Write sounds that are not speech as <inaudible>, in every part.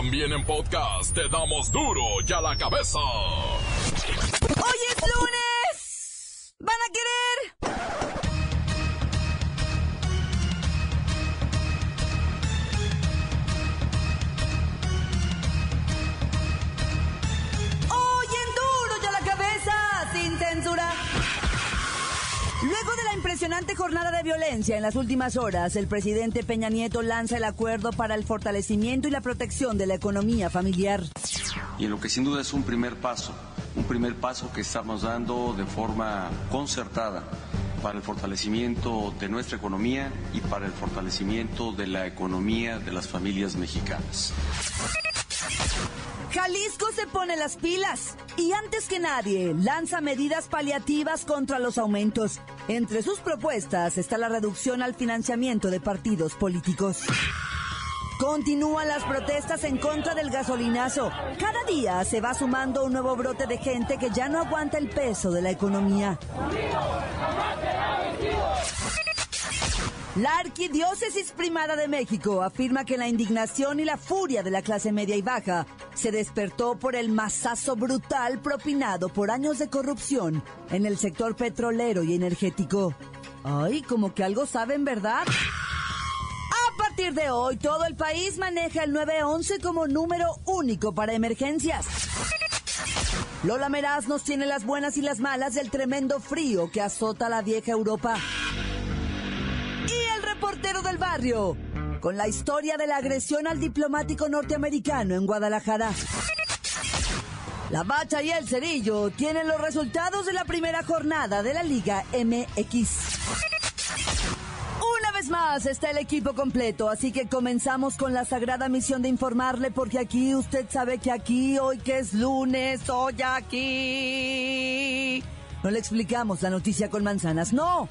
También en podcast te damos duro y a la cabeza. ¡Hoy es lunes! ¿Van a querer? Impresionante jornada de violencia en las últimas horas, el presidente Peña Nieto lanza el acuerdo para el fortalecimiento y la protección de la economía familiar. y en lo que sin duda es un primer paso, un primer paso que estamos dando de forma concertada para el fortalecimiento de nuestra economía y para el fortalecimiento de la economía de las familias mexicanas. Jalisco se pone las pilas y antes que nadie lanza medidas paliativas contra los aumentos. Entre sus propuestas está la reducción al financiamiento de partidos políticos. Continúan las protestas en contra del gasolinazo. Cada día se va sumando un nuevo brote de gente que ya no aguanta el peso de la economía. La Arquidiócesis Primada de México afirma que la indignación y la furia de la clase media y baja se despertó por el masazo brutal propinado por años de corrupción en el sector petrolero y energético. Ay, como que algo saben, ¿verdad? A partir de hoy, todo el país maneja el 911 como número único para emergencias. Lola Meraz nos tiene las buenas y las malas del tremendo frío que azota la vieja Europa. Reportero del barrio, con la historia de la agresión al diplomático norteamericano en Guadalajara. La Bacha y el Cerillo tienen los resultados de la primera jornada de la Liga MX. Una vez más está el equipo completo, así que comenzamos con la sagrada misión de informarle, porque aquí usted sabe que aquí, hoy que es lunes, hoy aquí. No le explicamos la noticia con manzanas, no.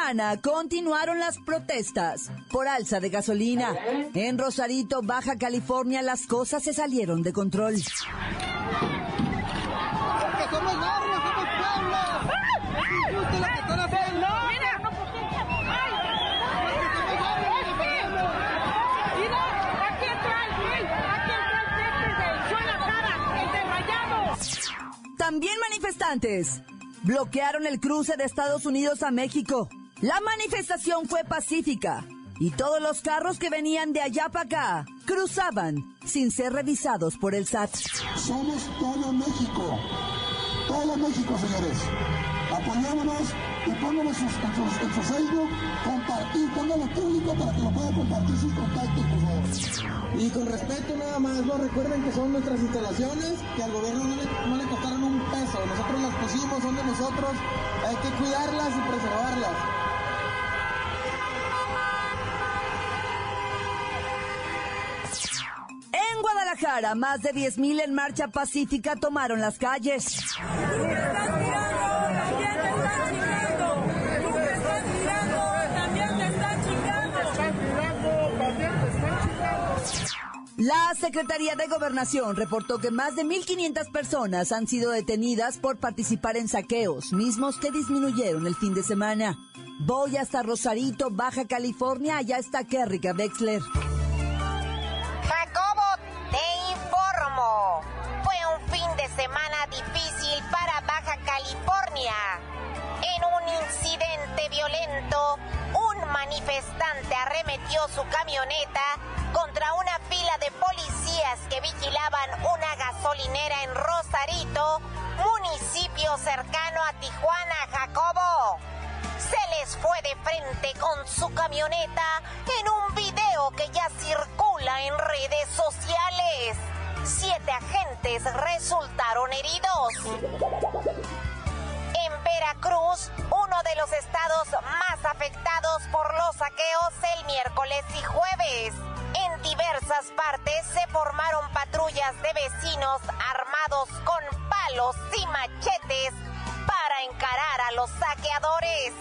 Semana continuaron las protestas por alza de gasolina. En Rosarito, Baja California, las cosas se salieron de control. También manifestantes bloquearon el cruce de Estados Unidos a México. La manifestación fue pacífica y todos los carros que venían de allá para acá cruzaban sin ser revisados por el SAT. Somos todo México. Todo México, señores. Apoyémonos y pónganos sus, en, sus, en su Facebook, compartir, póngalo público para que lo puedan compartir sus contactos, por favor. Y con respeto nada más, ¿no? Recuerden que son nuestras instalaciones, que al gobierno no le, no le costaron un peso. Nosotros las pusimos, son de nosotros. Hay que cuidarlas y preservarlas. Guadalajara, más de 10.000 en marcha pacífica tomaron las calles. La Secretaría de Gobernación reportó que más de 1.500 personas han sido detenidas por participar en saqueos, mismos que disminuyeron el fin de semana. Voy hasta Rosarito, Baja California, allá está Kerrika Wexler. En un incidente violento, un manifestante arremetió su camioneta contra una fila de policías que vigilaban una gasolinera en Rosarito, municipio cercano a Tijuana, Jacobo. Se les fue de frente con su camioneta en un video que ya circula en redes sociales. Siete agentes resultaron heridos. Veracruz, uno de los estados más afectados por los saqueos el miércoles y jueves. En diversas partes se formaron patrullas de vecinos armados con palos y machetes para encarar a los saqueadores.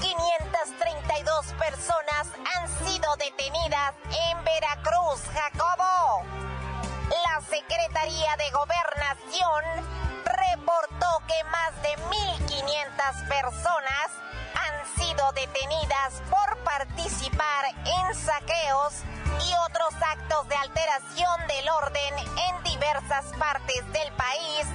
532 personas han sido detenidas en Veracruz, Jacobo. La Secretaría de Gobernación reportó que más de 1.500 personas han sido detenidas por participar en saqueos y otros actos de alteración del orden en diversas partes del país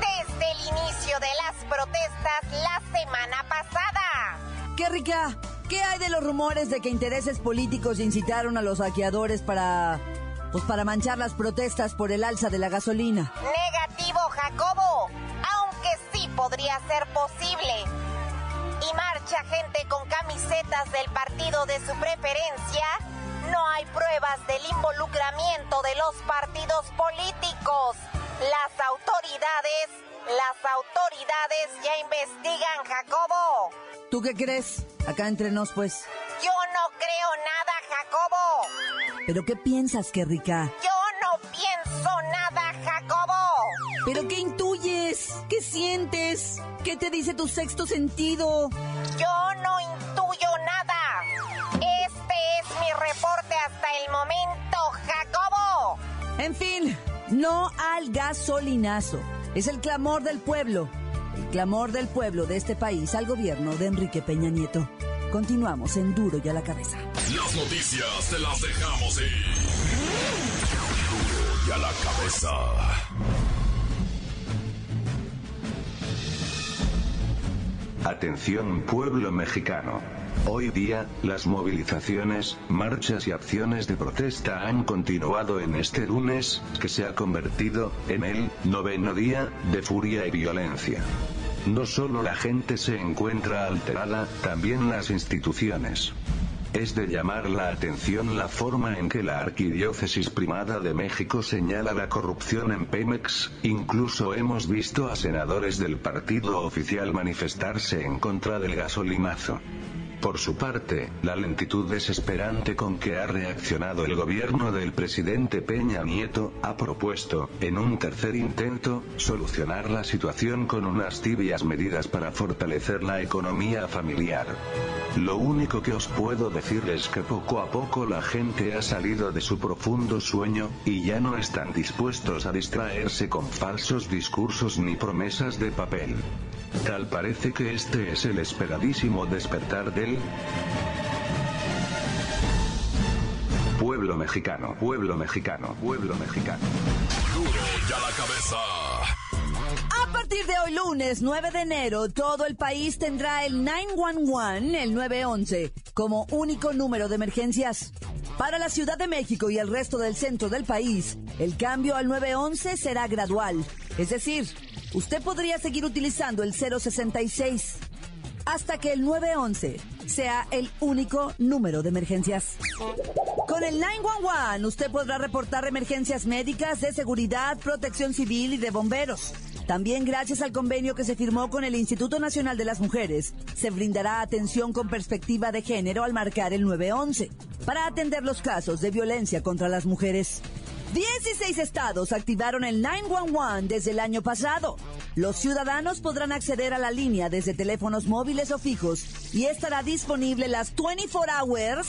desde el inicio de las protestas la semana pasada. ¡Qué rica! ¿Qué hay de los rumores de que intereses políticos incitaron a los saqueadores para pues para manchar las protestas por el alza de la gasolina? Negativo, Jacobo, aunque sí podría ser posible. Y marcha gente con camisetas del partido de su preferencia, no hay pruebas del involucramiento de los partidos políticos. Las autoridades, las autoridades ya investigan, Jacobo. ¿Tú qué crees? Acá entre nos, pues. Yo no creo nada, Jacobo. ¿Pero qué piensas, qué rica? Yo no pienso nada, Jacobo. ¿Pero qué intuyes? ¿Qué sientes? ¿Qué te dice tu sexto sentido? Yo no intuyo nada. Este es mi reporte hasta el momento, Jacobo. En fin, no al gasolinazo. Es el clamor del pueblo. El clamor del pueblo de este país al gobierno de Enrique Peña Nieto. Continuamos en Duro y a la cabeza. Las noticias te las dejamos ir. Duro y a la cabeza. Atención pueblo mexicano. Hoy día, las movilizaciones, marchas y acciones de protesta han continuado en este lunes, que se ha convertido en el noveno día de furia y violencia. No solo la gente se encuentra alterada, también las instituciones. Es de llamar la atención la forma en que la Arquidiócesis Primada de México señala la corrupción en Pemex, incluso hemos visto a senadores del partido oficial manifestarse en contra del gasolinazo. Por su parte, la lentitud desesperante con que ha reaccionado el gobierno del presidente Peña Nieto, ha propuesto, en un tercer intento, solucionar la situación con unas tibias medidas para fortalecer la economía familiar. Lo único que os puedo decir es que poco a poco la gente ha salido de su profundo sueño, y ya no están dispuestos a distraerse con falsos discursos ni promesas de papel. Tal parece que este es el esperadísimo despertar del pueblo mexicano, pueblo mexicano, pueblo mexicano. Duro y a la cabeza. A partir de hoy lunes 9 de enero, todo el país tendrá el 911, el 911, como único número de emergencias. Para la Ciudad de México y el resto del centro del país, el cambio al 911 será gradual. Es decir, usted podría seguir utilizando el 066 hasta que el 911 sea el único número de emergencias. Con el 911 usted podrá reportar emergencias médicas, de seguridad, protección civil y de bomberos. También gracias al convenio que se firmó con el Instituto Nacional de las Mujeres, se brindará atención con perspectiva de género al marcar el 911 para atender los casos de violencia contra las mujeres. 16 estados activaron el 911 desde el año pasado. Los ciudadanos podrán acceder a la línea desde teléfonos móviles o fijos y estará disponible las 24 hours,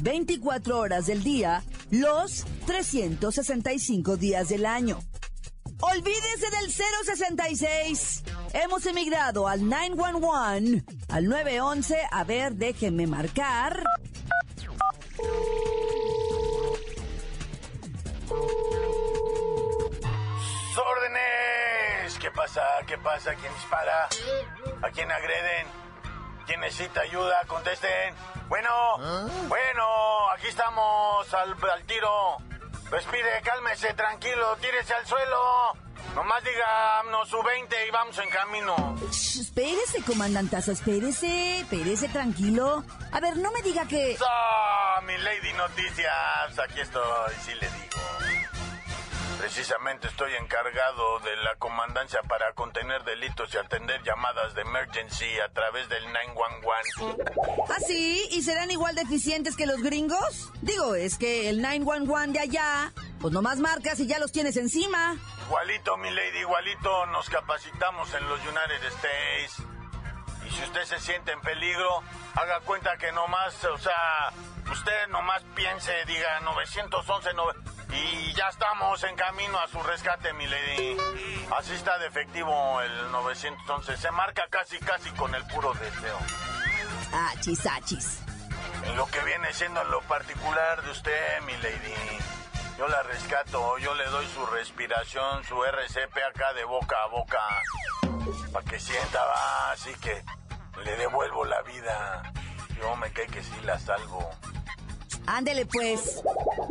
24 horas del día, los 365 días del año. Olvídese del 066. Hemos emigrado al 911, al 911. A ver, déjenme marcar. ¡Órdenes! ¿Qué pasa? ¿Qué pasa? ¿Quién dispara? ¿A quién agreden? ¿Quién necesita ayuda? Contesten. Bueno, bueno, aquí estamos al, al tiro. Respire, cálmese, tranquilo, tírese al suelo. Nomás díganos su 20 y vamos en camino. Shh, espérese, comandantazo, espérese, espérese, tranquilo. A ver, no me diga que... ¡Ah, mi Lady Noticias! Aquí estoy, sí le digo. Precisamente estoy encargado de la comandancia para contener delitos y atender llamadas de emergency a través del 911. ¿Ah, sí? ¿Y serán igual de eficientes que los gringos? Digo, es que el 911 de allá, pues nomás marcas y ya los tienes encima. Igualito, mi lady, igualito nos capacitamos en los United States. Y si usted se siente en peligro, haga cuenta que nomás, o sea, usted nomás piense, diga 911, no, y ya estamos en camino a su rescate, mi lady. Así está de efectivo el 911. Se marca casi, casi con el puro deseo. Achis, achis. En lo que viene siendo en lo particular de usted, mi lady. Yo la rescato, yo le doy su respiración, su RCP acá de boca a boca. Para que sienta, va, así que le devuelvo la vida. Yo me cae que sí la salvo. Ándele pues.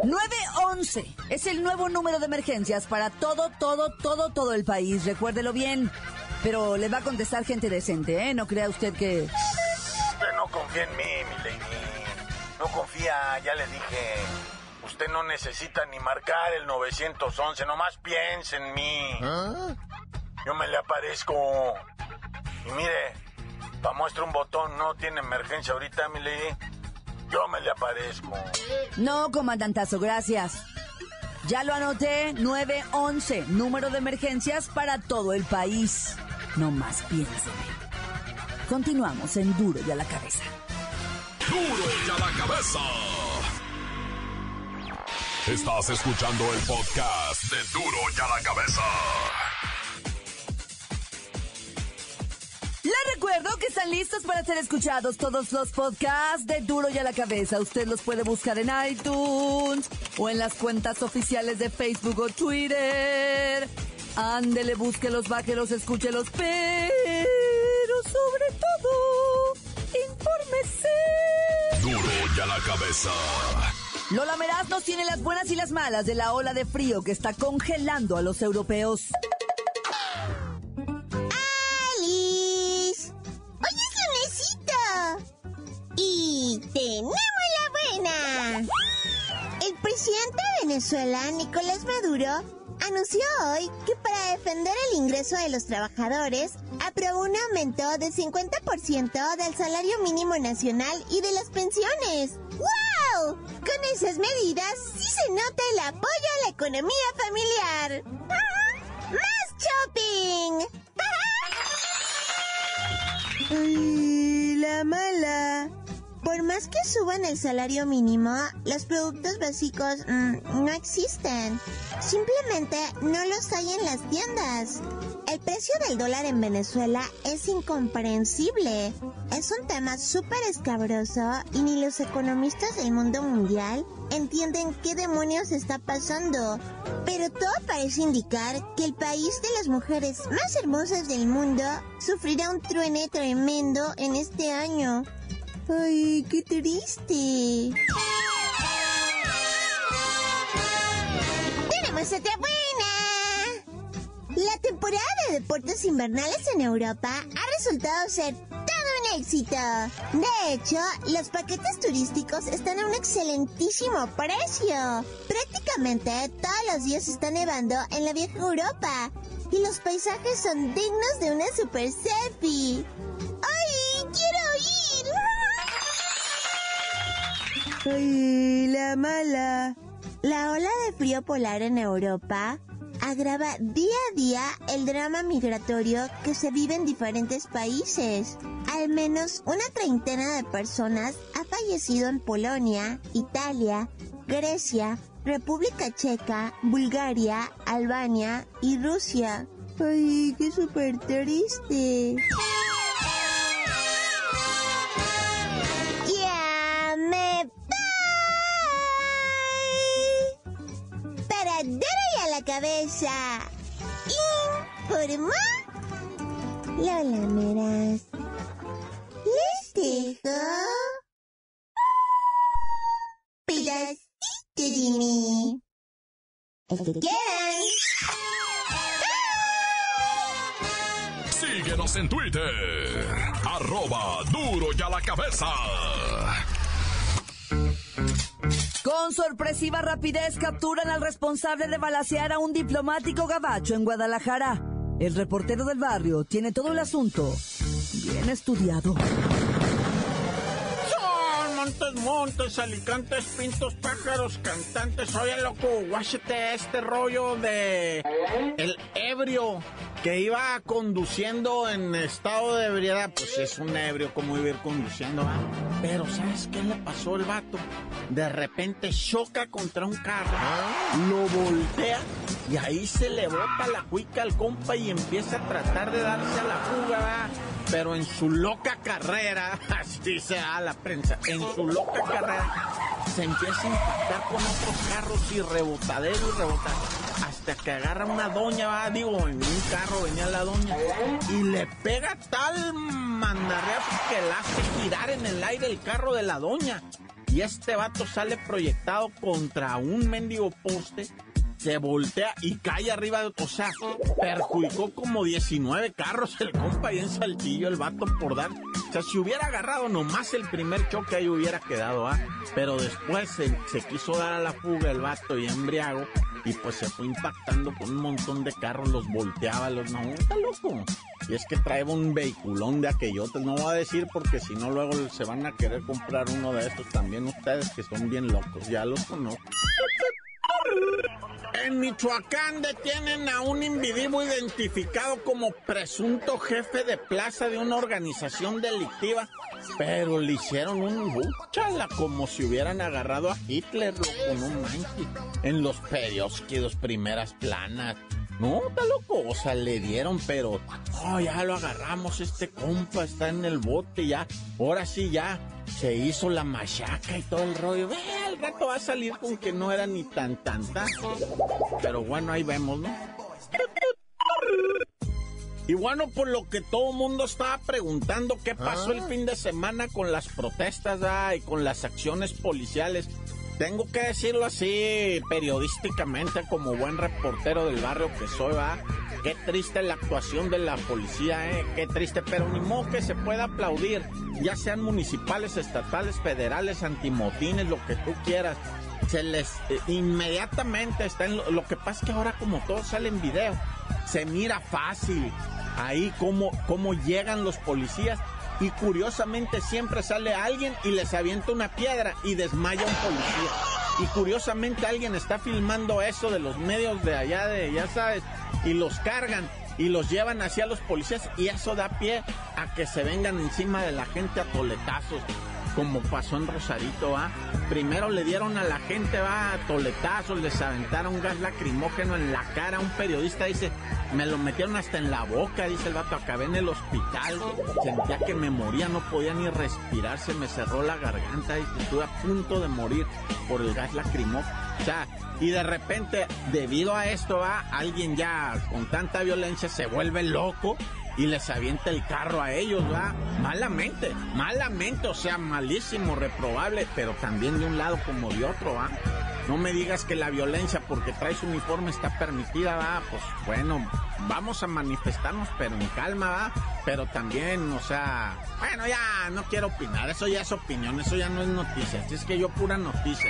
911 es el nuevo número de emergencias para todo, todo, todo, todo el país. Recuérdelo bien. Pero le va a contestar gente decente, ¿eh? No crea usted que... Usted no confía en mí, mi lady. No confía, ya le dije. Usted no necesita ni marcar el 911, nomás piense en mí. Yo me le aparezco. Y mire, para muestra un botón, no tiene emergencia ahorita, mi lady. Yo me le aparezco. No, comandantazo, gracias. Ya lo anoté, 911, número de emergencias para todo el país. No más piénseme. Continuamos en Duro y a la cabeza. Duro y a la cabeza. Estás escuchando el podcast de Duro y a la cabeza. Recuerdo que están listos para ser escuchados todos los podcasts de Duro y a la cabeza. Usted los puede buscar en iTunes o en las cuentas oficiales de Facebook o Twitter. Ándele, búsquelos, bájelos, escúchelos, pero sobre todo, infórmese. Duro y a la cabeza. Lola Meraz nos tiene las buenas y las malas de la ola de frío que está congelando a los europeos. Venezuela, Nicolás Maduro, anunció hoy que para defender el ingreso de los trabajadores, aprobó un aumento del 50% del salario mínimo nacional y de las pensiones. ¡Wow! Con esas medidas sí se nota el apoyo a la economía familiar. ¡Más shopping! Ay, la mala. Por más que suban el salario mínimo, los productos básicos mm, no existen. Simplemente no los hay en las tiendas. El precio del dólar en Venezuela es incomprensible. Es un tema súper escabroso y ni los economistas del mundo mundial entienden qué demonios está pasando. Pero todo parece indicar que el país de las mujeres más hermosas del mundo sufrirá un truene tremendo en este año. Ay, qué triste. Tenemos otra buena. La temporada de deportes invernales en Europa ha resultado ser todo un éxito. De hecho, los paquetes turísticos están a un excelentísimo precio. Prácticamente todos los días está nevando en la vieja Europa. Y los paisajes son dignos de una super selfie. ¡Ay, la mala! La ola de frío polar en Europa agrava día a día el drama migratorio que se vive en diferentes países. Al menos una treintena de personas ha fallecido en Polonia, Italia, Grecia, República Checa, Bulgaria, Albania y Rusia. ¡Ay, qué súper triste! Cabeza. Informó Lola Meras. Les dejo pedacito de mí. El que quieran. Síguenos en Twitter. Arroba duro y a la cabeza. Con sorpresiva rapidez capturan al responsable de balasear a un diplomático gabacho en Guadalajara. El reportero del barrio tiene todo el asunto bien estudiado. Son montes, montes, alicantes, pintos, pájaros, cantantes. Oye, loco, guáchate este rollo de el ebrio que iba conduciendo en estado de ebriedad. Pues es un ebrio, como iba ir conduciendo, ¿va? Pero ¿sabes qué le pasó al vato? De repente choca contra un carro, lo voltea y ahí se le bota la cuica al compa y empieza a tratar de darse a la fuga. Pero en su loca carrera, <laughs> así se da la prensa, en su loca carrera se empieza a impactar con otros carros y rebotadero y rebotadero. Hasta que agarra una doña, va, digo, en un carro venía la doña, y le pega tal mandarreazo que la hace girar en el aire el carro de la doña. Y este vato sale proyectado contra un mendigo poste se voltea y cae arriba de O sea, perjudicó como 19 carros el compa y en Saltillo el vato por dar. O sea, si hubiera agarrado nomás el primer choque ahí hubiera quedado, ¿ah? Pero después se, se quiso dar a la fuga el vato y embriago y pues se fue impactando con un montón de carros, los volteaba, los no, está loco. Y es que trae un vehiculón de aquellotes, no voy a decir porque si no luego se van a querer comprar uno de estos también ustedes que son bien locos, ya los conozco. En Michoacán detienen a un individuo identificado como presunto jefe de plaza de una organización delictiva, pero le hicieron un búchala como si hubieran agarrado a Hitler, loco, no manches. En los periódicos, primeras planas. No, está loco, o sea, le dieron, pero, oh, ya lo agarramos, este compa está en el bote, ya, ahora sí, ya, se hizo la machaca y todo el rollo. Ve, al rato va a salir con que no era ni tan, tan, tan. Pero bueno, ahí vemos, ¿no? Y bueno, por lo que todo el mundo estaba preguntando, ¿qué pasó el fin de semana con las protestas ah, y con las acciones policiales? Tengo que decirlo así periodísticamente, como buen reportero del barrio que soy, va. Qué triste la actuación de la policía, eh. Qué triste, pero ni modo que se pueda aplaudir, ya sean municipales, estatales, federales, antimotines, lo que tú quieras. Se les eh, inmediatamente está en lo, lo que pasa es que ahora como todo sale en video, se mira fácil ahí cómo, cómo llegan los policías y curiosamente siempre sale alguien y les avienta una piedra y desmaya un policía. Y curiosamente alguien está filmando eso de los medios de allá de, ya sabes, y los cargan y los llevan hacia los policías y eso da pie a que se vengan encima de la gente a toletazos como pasó en Rosarito, ¿va? Primero le dieron a la gente, va, toletazos, les aventaron gas lacrimógeno en la cara. Un periodista dice, me lo metieron hasta en la boca, dice el vato, acabé en el hospital, sentía que me moría, no podía ni respirar, se me cerró la garganta, y estuve a punto de morir por el gas lacrimógeno. O sea, y de repente, debido a esto, va, alguien ya con tanta violencia se vuelve loco y les avienta el carro a ellos, va, malamente, malamente, o sea, malísimo, reprobable, pero también de un lado como de otro, va. No me digas que la violencia porque traes uniforme está permitida, va, pues bueno, vamos a manifestarnos, pero en calma, va, pero también, o sea, bueno, ya no quiero opinar, eso ya es opinión, eso ya no es noticia, es que yo pura noticia.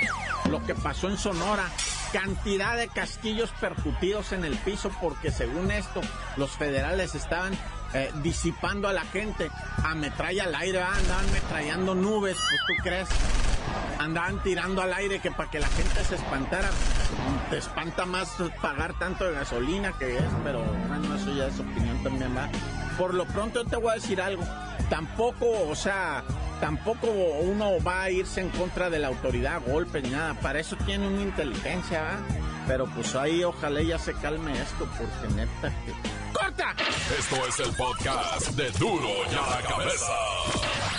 Lo que pasó en Sonora, cantidad de casquillos percutidos en el piso porque según esto los federales estaban eh, disipando a la gente a metralla al aire, ah, andaban metrallando nubes, pues tú crees, andaban tirando al aire que para que la gente se espantara, te espanta más pagar tanto de gasolina que es, pero bueno, eso ya es opinión también va. Por lo pronto te voy a decir algo, tampoco, o sea, tampoco uno va a irse en contra de la autoridad golpe ni nada. Para eso tiene una inteligencia, ¿va? Pero pues ahí ojalá ya se calme esto, porque neta que. ¡Corta! Esto es el podcast de Duro y a la cabeza.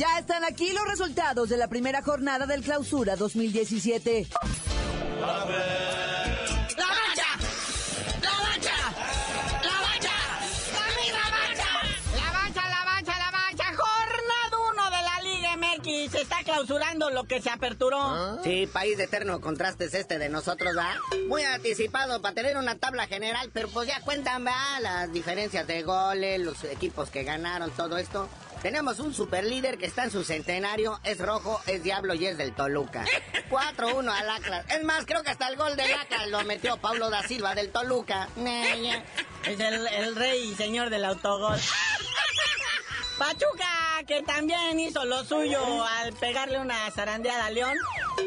Ya están aquí los resultados de la primera jornada del Clausura 2017. ¡La mancha! ¡La mancha! ¡La mancha! ¡La mancha! La mancha, la mancha, la mancha. Jornada 1 de la Liga MX. Se está clausurando lo que se aperturó. Sí, país de eterno contraste es este de nosotros, ¿va? Muy anticipado para tener una tabla general, pero pues ya cuentan, ¿va? Las diferencias de goles, los equipos que ganaron, todo esto. Tenemos un super líder que está en su centenario, es rojo, es diablo y es del Toluca. <laughs> 4-1 al Atlas. Es más, creo que hasta el gol del Atlas lo metió Paulo da Silva del Toluca. Es el, el rey y señor del autogol. Pachuca, que también hizo lo suyo al pegarle una zarandeada a León,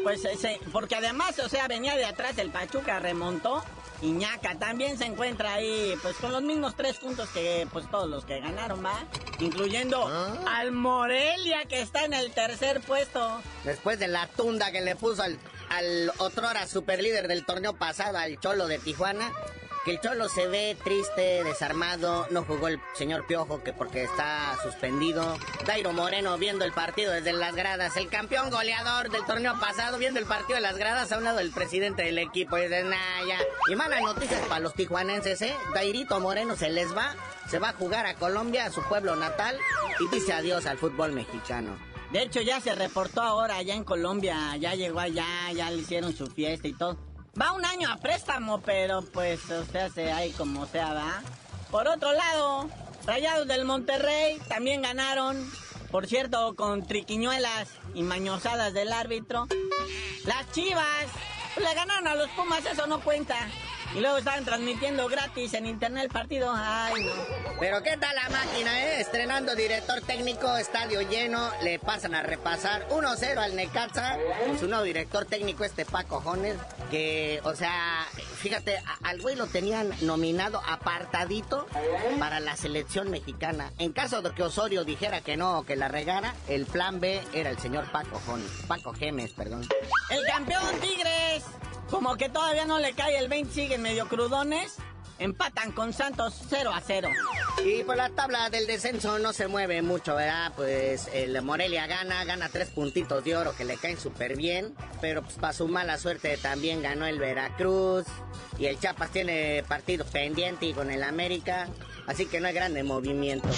pues ese, porque además, o sea, venía de atrás el Pachuca, remontó. Iñaca también se encuentra ahí, pues con los mismos tres puntos que pues todos los que ganaron, ¿va? Incluyendo al Morelia, que está en el tercer puesto. Después de la tunda que le puso al, al otrora superlíder del torneo pasado, al Cholo de Tijuana, que el Cholo se ve triste, desarmado, no jugó el señor Piojo que porque está suspendido. Dairo Moreno viendo el partido desde las gradas, el campeón goleador del torneo pasado viendo el partido de las gradas a un lado del presidente del equipo y de Naya. Y malas noticias para los tijuanenses, ¿eh? Dairito Moreno se les va, se va a jugar a Colombia, a su pueblo natal, y dice adiós al fútbol mexicano. De hecho, ya se reportó ahora allá en Colombia, ya llegó allá, ya le hicieron su fiesta y todo. Va un año a préstamo, pero pues, o sea, se ahí como sea, va. Por otro lado, Rayados del Monterrey también ganaron, por cierto, con triquiñuelas y mañosadas del árbitro. Las Chivas le ganaron a los Pumas, eso no cuenta. Y luego estaban transmitiendo gratis en internet el partido. Ay, no. Pero ¿qué tal la máquina, eh? Estrenando director técnico, estadio lleno, le pasan a repasar 1-0 al Necaxa. Con su nuevo director técnico, este Paco Jones, que, o sea, fíjate, al güey lo tenían nominado apartadito para la selección mexicana. En caso de que Osorio dijera que no, que la regara, el plan B era el señor Paco Jones. Paco Gemes, perdón. El campeón Tigres, como que todavía no le cae el 20, siguen medio crudones. Empatan con Santos 0 a 0. Y por la tabla del descenso no se mueve mucho, ¿verdad? Pues el Morelia gana, gana tres puntitos de oro que le caen súper bien. Pero pues para su mala suerte también ganó el Veracruz. Y el Chiapas tiene partido pendiente y con el América. Así que no hay grande movimiento.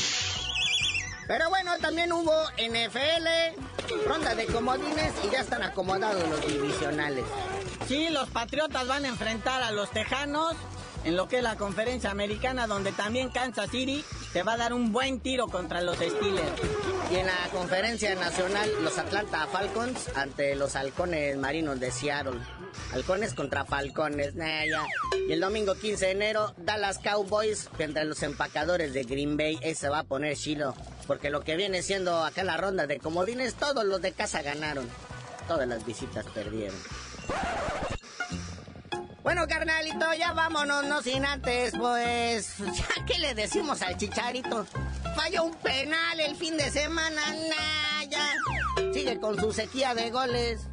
Pero bueno, también hubo NFL, ronda de comodines y ya están acomodados los divisionales. Sí, los Patriotas van a enfrentar a los Tejanos en lo que es la conferencia americana, donde también Kansas City se va a dar un buen tiro contra los Steelers. Y en la conferencia nacional, los Atlanta Falcons ante los halcones marinos de Seattle. Halcones contra Falcones. Y el domingo 15 de enero, Dallas Cowboys contra los empacadores de Green Bay. Ese va a poner chilo. Porque lo que viene siendo acá la ronda de comodines, todos los de casa ganaron. Todas las visitas perdieron. Bueno, carnalito, ya vámonos, no sin antes, pues, <laughs> ya que le decimos al chicharito, falló un penal el fin de semana, nah, ya, sigue con su sequía de goles,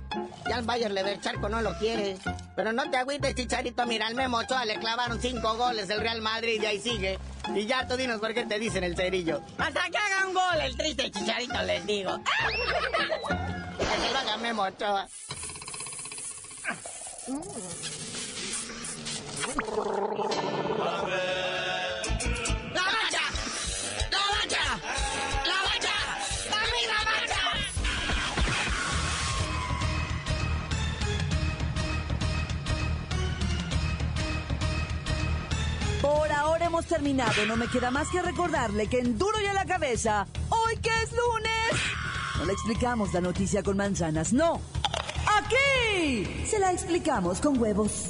ya el Bayern Levercharco no lo quiere, pero no te agüites, chicharito, mira, al Memo Ochoa le clavaron cinco goles el Real Madrid y ahí sigue, y ya tú dinos por qué te dicen el cerillo. Hasta que haga un gol el triste Chicharito, les digo. <laughs> Que se lo haga Memo Ochoa. Hemos terminado. No me queda más que recordarle que en Duro y a la cabeza, hoy que es lunes, no le explicamos la noticia con manzanas, no. Aquí se la explicamos con huevos.